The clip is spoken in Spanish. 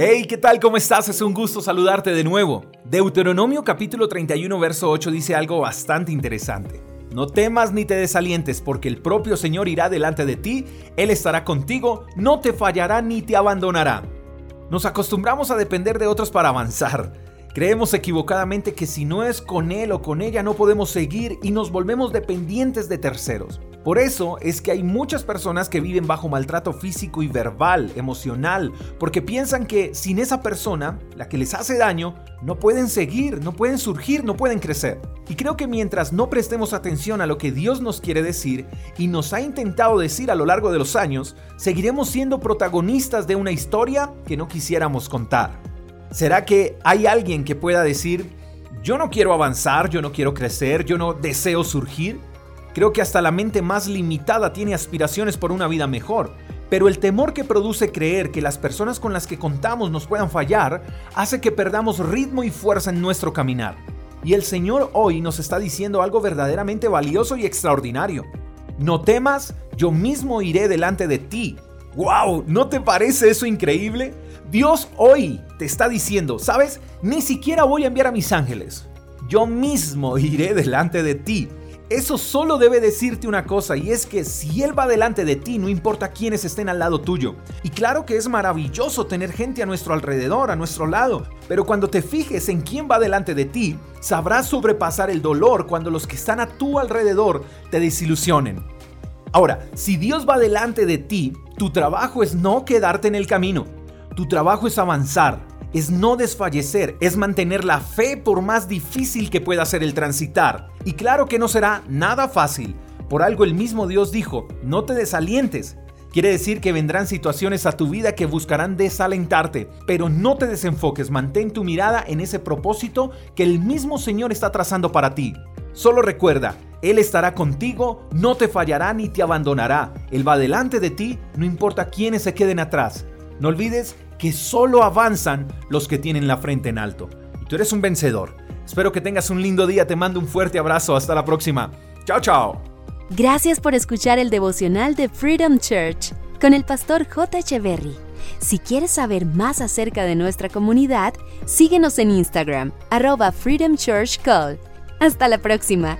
Hey, ¿qué tal? ¿Cómo estás? Es un gusto saludarte de nuevo. Deuteronomio capítulo 31 verso 8 dice algo bastante interesante. No temas ni te desalientes, porque el propio Señor irá delante de ti, Él estará contigo, no te fallará ni te abandonará. Nos acostumbramos a depender de otros para avanzar. Creemos equivocadamente que si no es con Él o con ella no podemos seguir y nos volvemos dependientes de terceros. Por eso es que hay muchas personas que viven bajo maltrato físico y verbal, emocional, porque piensan que sin esa persona, la que les hace daño, no pueden seguir, no pueden surgir, no pueden crecer. Y creo que mientras no prestemos atención a lo que Dios nos quiere decir y nos ha intentado decir a lo largo de los años, seguiremos siendo protagonistas de una historia que no quisiéramos contar. ¿Será que hay alguien que pueda decir, yo no quiero avanzar, yo no quiero crecer, yo no deseo surgir? Creo que hasta la mente más limitada tiene aspiraciones por una vida mejor, pero el temor que produce creer que las personas con las que contamos nos puedan fallar hace que perdamos ritmo y fuerza en nuestro caminar. Y el Señor hoy nos está diciendo algo verdaderamente valioso y extraordinario. No temas, yo mismo iré delante de ti. ¡Wow! ¿No te parece eso increíble? Dios hoy te está diciendo, ¿sabes? Ni siquiera voy a enviar a mis ángeles. Yo mismo iré delante de ti. Eso solo debe decirte una cosa y es que si Él va delante de ti, no importa quiénes estén al lado tuyo. Y claro que es maravilloso tener gente a nuestro alrededor, a nuestro lado, pero cuando te fijes en quién va delante de ti, sabrás sobrepasar el dolor cuando los que están a tu alrededor te desilusionen. Ahora, si Dios va delante de ti, tu trabajo es no quedarte en el camino. Tu trabajo es avanzar, es no desfallecer, es mantener la fe por más difícil que pueda ser el transitar. Y claro que no será nada fácil. Por algo el mismo Dios dijo, no te desalientes. Quiere decir que vendrán situaciones a tu vida que buscarán desalentarte, pero no te desenfoques, mantén tu mirada en ese propósito que el mismo Señor está trazando para ti. Solo recuerda, Él estará contigo, no te fallará ni te abandonará. Él va delante de ti, no importa quiénes se queden atrás. No olvides que solo avanzan los que tienen la frente en alto. Y tú eres un vencedor. Espero que tengas un lindo día. Te mando un fuerte abrazo. Hasta la próxima. Chao, chao. Gracias por escuchar el devocional de Freedom Church con el pastor J. Echeverry. Si quieres saber más acerca de nuestra comunidad, síguenos en Instagram, arroba Freedom Church Call. Hasta la próxima.